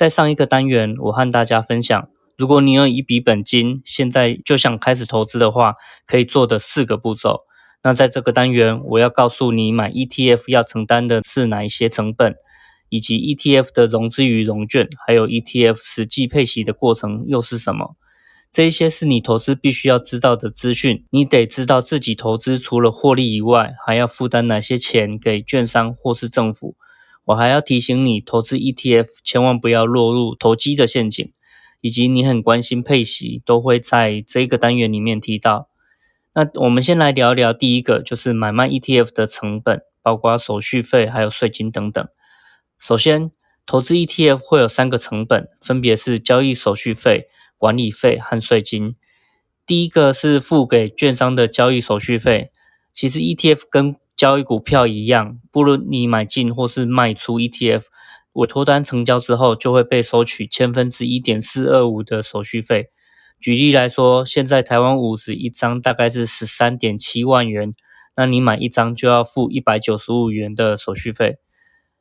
在上一个单元，我和大家分享，如果你有一笔本金，现在就想开始投资的话，可以做的四个步骤。那在这个单元，我要告诉你买 ETF 要承担的是哪一些成本，以及 ETF 的融资与融券，还有 ETF 实际配息的过程又是什么？这一些是你投资必须要知道的资讯。你得知道自己投资除了获利以外，还要负担哪些钱给券商或是政府。我还要提醒你，投资 ETF 千万不要落入投机的陷阱，以及你很关心配息，都会在这个单元里面提到。那我们先来聊聊第一个，就是买卖 ETF 的成本，包括手续费还有税金等等。首先，投资 ETF 会有三个成本，分别是交易手续费、管理费和税金。第一个是付给券商的交易手续费，其实 ETF 跟交易股票一样，不论你买进或是卖出 ETF，委托单成交之后，就会被收取千分之一点四二五的手续费。举例来说，现在台湾五十一张大概是十三点七万元，那你买一张就要付一百九十五元的手续费。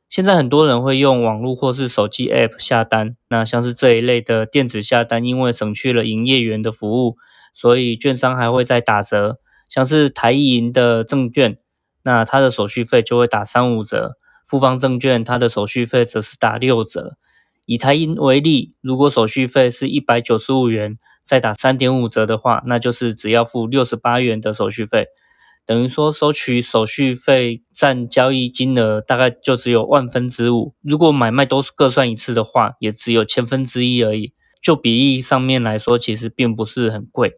现在很多人会用网络或是手机 App 下单，那像是这一类的电子下单，因为省去了营业员的服务，所以券商还会再打折，像是台银的证券。那它的手续费就会打三五折，富邦证券它的手续费则是打六折。以台银为例，如果手续费是一百九十五元，再打三点五折的话，那就是只要付六十八元的手续费，等于说收取手续费占交易金额大概就只有万分之五。如果买卖都各算一次的话，也只有千分之一而已。就比例上面来说，其实并不是很贵。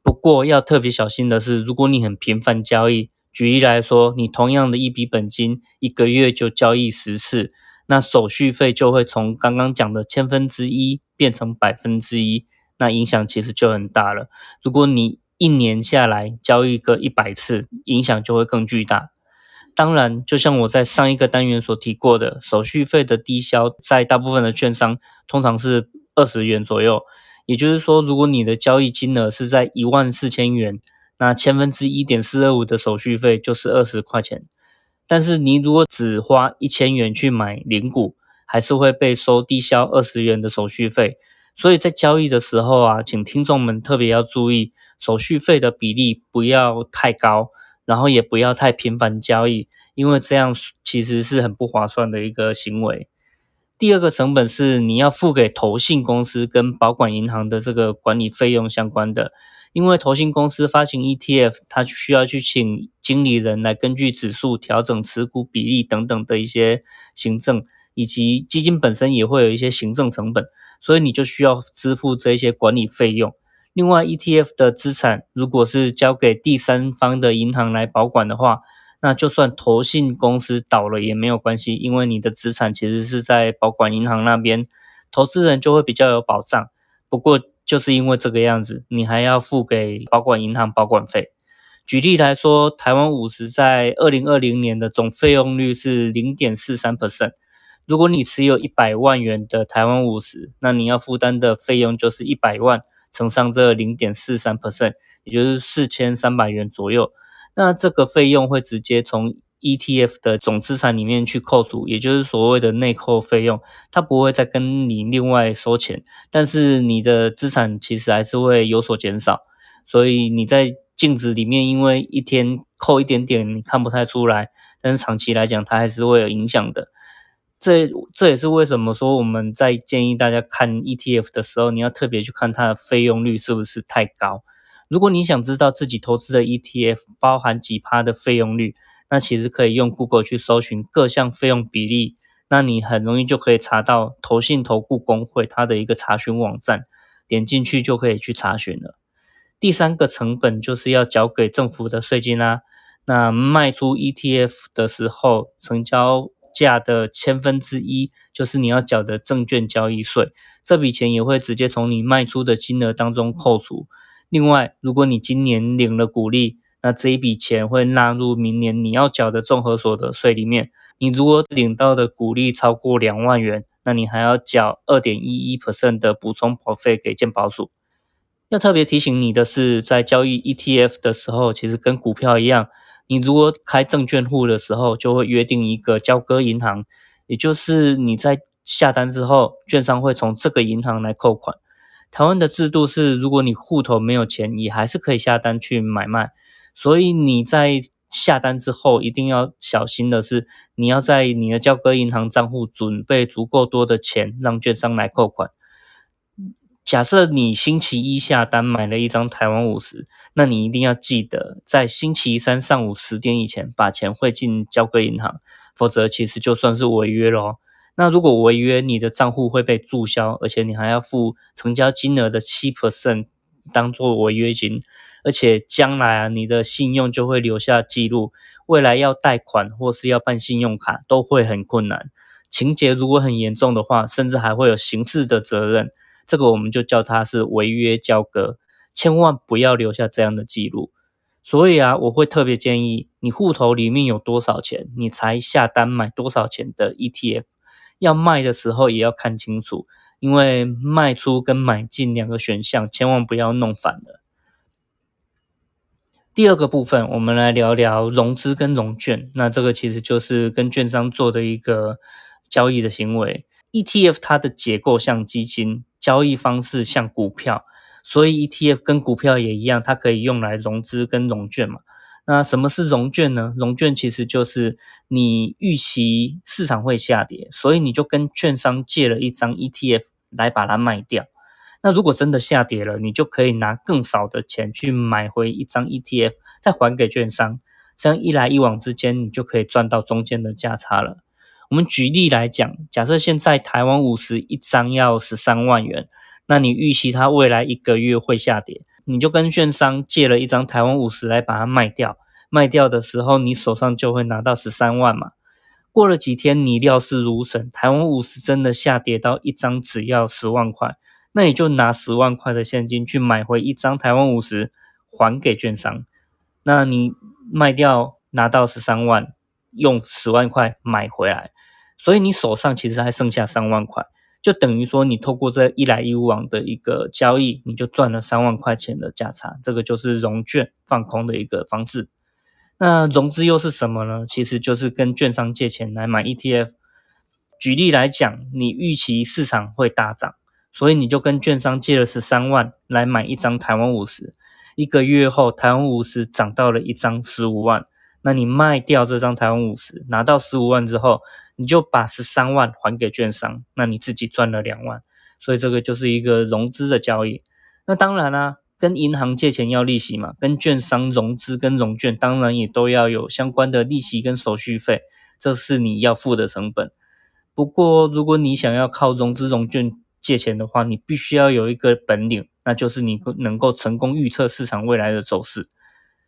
不过要特别小心的是，如果你很频繁交易。举例来说，你同样的一笔本金，一个月就交易十次，那手续费就会从刚刚讲的千分之一变成百分之一，那影响其实就很大了。如果你一年下来交易个一百次，影响就会更巨大。当然，就像我在上一个单元所提过的，手续费的低消在大部分的券商通常是二十元左右，也就是说，如果你的交易金额是在一万四千元。那千分之一点四二五的手续费就是二十块钱，但是你如果只花一千元去买零股，还是会被收低消二十元的手续费。所以在交易的时候啊，请听众们特别要注意手续费的比例不要太高，然后也不要太频繁交易，因为这样其实是很不划算的一个行为。第二个成本是你要付给投信公司跟保管银行的这个管理费用相关的。因为投信公司发行 ETF，它需要去请经理人来根据指数调整持股比例等等的一些行政，以及基金本身也会有一些行政成本，所以你就需要支付这些管理费用。另外，ETF 的资产如果是交给第三方的银行来保管的话，那就算投信公司倒了也没有关系，因为你的资产其实是在保管银行那边，投资人就会比较有保障。不过，就是因为这个样子，你还要付给保管银行保管费。举例来说，台湾五十在二零二零年的总费用率是零点四三 percent。如果你持有一百万元的台湾五十，那你要负担的费用就是一百万乘上这零点四三 percent，也就是四千三百元左右。那这个费用会直接从 ETF 的总资产里面去扣除，也就是所谓的内扣费用，它不会再跟你另外收钱，但是你的资产其实还是会有所减少，所以你在净值里面，因为一天扣一点点，你看不太出来，但是长期来讲，它还是会有影响的。这这也是为什么说我们在建议大家看 ETF 的时候，你要特别去看它的费用率是不是太高。如果你想知道自己投资的 ETF 包含几趴的费用率，那其实可以用 Google 去搜寻各项费用比例，那你很容易就可以查到投信投顾工会它的一个查询网站，点进去就可以去查询了。第三个成本就是要缴给政府的税金啦。那卖出 ETF 的时候，成交价的千分之一，就是你要缴的证券交易税。这笔钱也会直接从你卖出的金额当中扣除。另外，如果你今年领了股利，那这一笔钱会纳入明年你要缴的综合所得税里面。你如果领到的股利超过两万元，那你还要缴二点一一 percent 的补充保费给健保署。要特别提醒你的是，在交易 ETF 的时候，其实跟股票一样，你如果开证券户的时候，就会约定一个交割银行，也就是你在下单之后，券商会从这个银行来扣款。台湾的制度是，如果你户头没有钱，你还是可以下单去买卖。所以你在下单之后，一定要小心的是，你要在你的交割银行账户准备足够多的钱，让券商来扣款。假设你星期一下单买了一张台湾五十，那你一定要记得在星期三上午十点以前把钱汇进交割银行，否则其实就算是违约咯。那如果违约，你的账户会被注销，而且你还要付成交金额的七 percent 当做违约金，而且将来啊，你的信用就会留下记录，未来要贷款或是要办信用卡都会很困难。情节如果很严重的话，甚至还会有刑事的责任。这个我们就叫它是违约交割，千万不要留下这样的记录。所以啊，我会特别建议你户头里面有多少钱，你才下单买多少钱的 ETF。要卖的时候也要看清楚，因为卖出跟买进两个选项，千万不要弄反了。第二个部分，我们来聊聊融资跟融券。那这个其实就是跟券商做的一个交易的行为。ETF 它的结构像基金。交易方式像股票，所以 ETF 跟股票也一样，它可以用来融资跟融券嘛。那什么是融券呢？融券其实就是你预期市场会下跌，所以你就跟券商借了一张 ETF 来把它卖掉。那如果真的下跌了，你就可以拿更少的钱去买回一张 ETF，再还给券商。这样一来一往之间，你就可以赚到中间的价差了。我们举例来讲，假设现在台湾五十一张要十三万元，那你预期它未来一个月会下跌，你就跟券商借了一张台湾五十来把它卖掉，卖掉的时候你手上就会拿到十三万嘛。过了几天你料事如神，台湾五十真的下跌到一张只要十万块，那你就拿十万块的现金去买回一张台湾五十还给券商，那你卖掉拿到十三万，用十万块买回来。所以你手上其实还剩下三万块，就等于说你透过这一来一往的一个交易，你就赚了三万块钱的价差。这个就是融券放空的一个方式。那融资又是什么呢？其实就是跟券商借钱来买 ETF。举例来讲，你预期市场会大涨，所以你就跟券商借了十三万来买一张台湾五十。一个月后，台湾五十涨到了一张十五万，那你卖掉这张台湾五十，拿到十五万之后。你就把十三万还给券商，那你自己赚了两万，所以这个就是一个融资的交易。那当然啦，跟银行借钱要利息嘛，跟券商融资跟融券当然也都要有相关的利息跟手续费，这是你要付的成本。不过如果你想要靠融资融券借钱的话，你必须要有一个本领，那就是你能够成功预测市场未来的走势。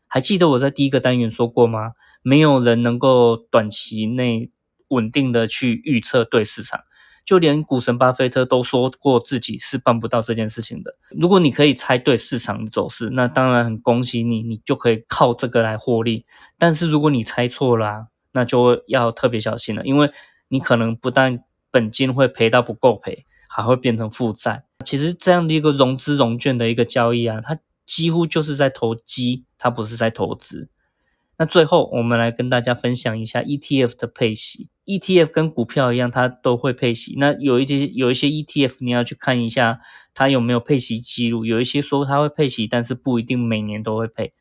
还记得我在第一个单元说过吗？没有人能够短期内。稳定的去预测对市场，就连股神巴菲特都说过自己是办不到这件事情的。如果你可以猜对市场的走势，那当然很恭喜你，你就可以靠这个来获利。但是如果你猜错了，那就要特别小心了，因为你可能不但本金会赔到不够赔，还会变成负债。其实这样的一个融资融券的一个交易啊，它几乎就是在投机，它不是在投资。那最后，我们来跟大家分享一下 ETF 的配息。ETF 跟股票一样，它都会配息。那有一些有一些 ETF，你要去看一下它有没有配息记录。有一些说它会配息，但是不一定每年都会配。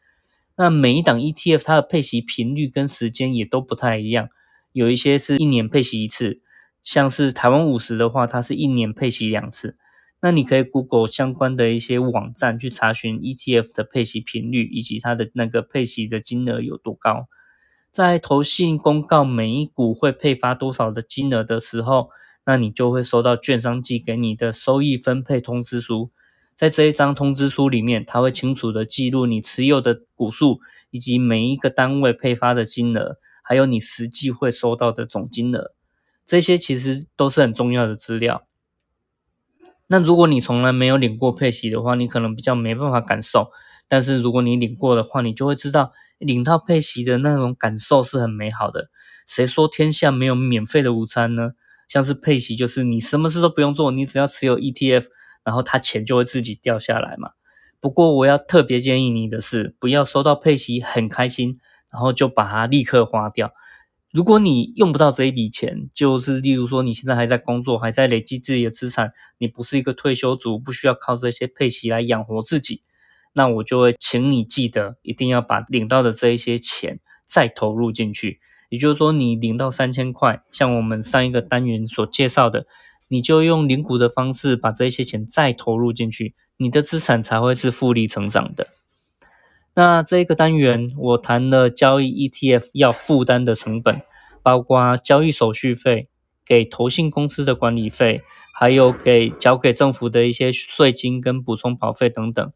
那每一档 ETF 它的配息频率跟时间也都不太一样。有一些是一年配息一次，像是台湾五十的话，它是一年配息两次。那你可以 Google 相关的一些网站去查询 ETF 的配息频率以及它的那个配息的金额有多高。在投信公告每一股会配发多少的金额的时候，那你就会收到券商寄给你的收益分配通知书。在这一张通知书里面，它会清楚的记录你持有的股数以及每一个单位配发的金额，还有你实际会收到的总金额，这些其实都是很重要的资料。那如果你从来没有领过配息的话，你可能比较没办法感受。但是如果你领过的话，你就会知道领到配息的那种感受是很美好的。谁说天下没有免费的午餐呢？像是配息，就是你什么事都不用做，你只要持有 ETF，然后它钱就会自己掉下来嘛。不过我要特别建议你的是，不要收到配息很开心，然后就把它立刻花掉。如果你用不到这一笔钱，就是例如说你现在还在工作，还在累积自己的资产，你不是一个退休族，不需要靠这些配息来养活自己，那我就会请你记得，一定要把领到的这一些钱再投入进去。也就是说，你领到三千块，像我们上一个单元所介绍的，你就用领股的方式把这些钱再投入进去，你的资产才会是复利成长的。那这个单元我谈了交易 ETF 要负担的成本，包括交易手续费、给投信公司的管理费，还有给交给政府的一些税金跟补充保费等等。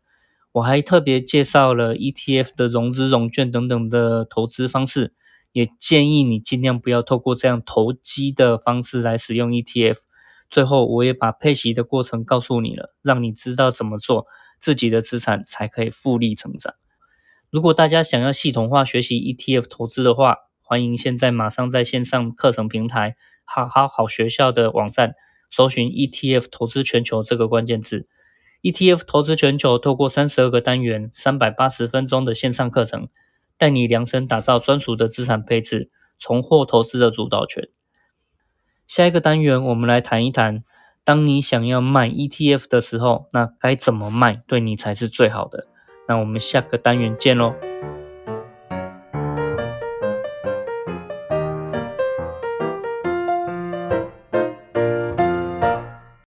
我还特别介绍了 ETF 的融资融券等等的投资方式，也建议你尽量不要透过这样投机的方式来使用 ETF。最后，我也把配息的过程告诉你了，让你知道怎么做，自己的资产才可以复利成长。如果大家想要系统化学习 ETF 投资的话，欢迎现在马上在线上课程平台好好好学校的网站搜寻 ETF 投资全球这个关键字。ETF 投资全球透过三十二个单元、三百八十分钟的线上课程，带你量身打造专属的资产配置，重获投资的主导权。下一个单元，我们来谈一谈，当你想要卖 ETF 的时候，那该怎么卖对你才是最好的？那我们下个单元见喽。